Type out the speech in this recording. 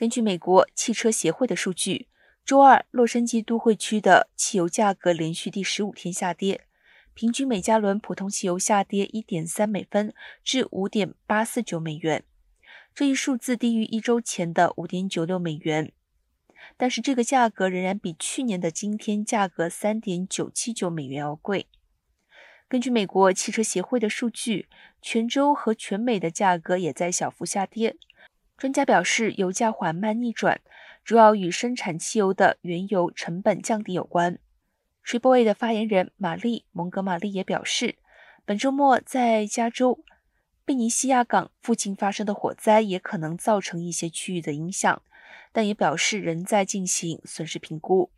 根据美国汽车协会的数据，周二洛杉矶都会区的汽油价格连续第十五天下跌，平均每加仑普通汽油下跌一点三美分至五点八四九美元。这一数字低于一周前的五点九六美元，但是这个价格仍然比去年的今天价格三点九七九美元要贵。根据美国汽车协会的数据，全州和全美的价格也在小幅下跌。专家表示，油价缓慢逆转，主要与生产汽油的原油成本降低有关。Triple A 的发言人玛丽·蒙格玛丽也表示，本周末在加州贝尼西亚港附近发生的火灾也可能造成一些区域的影响，但也表示仍在进行损失评估。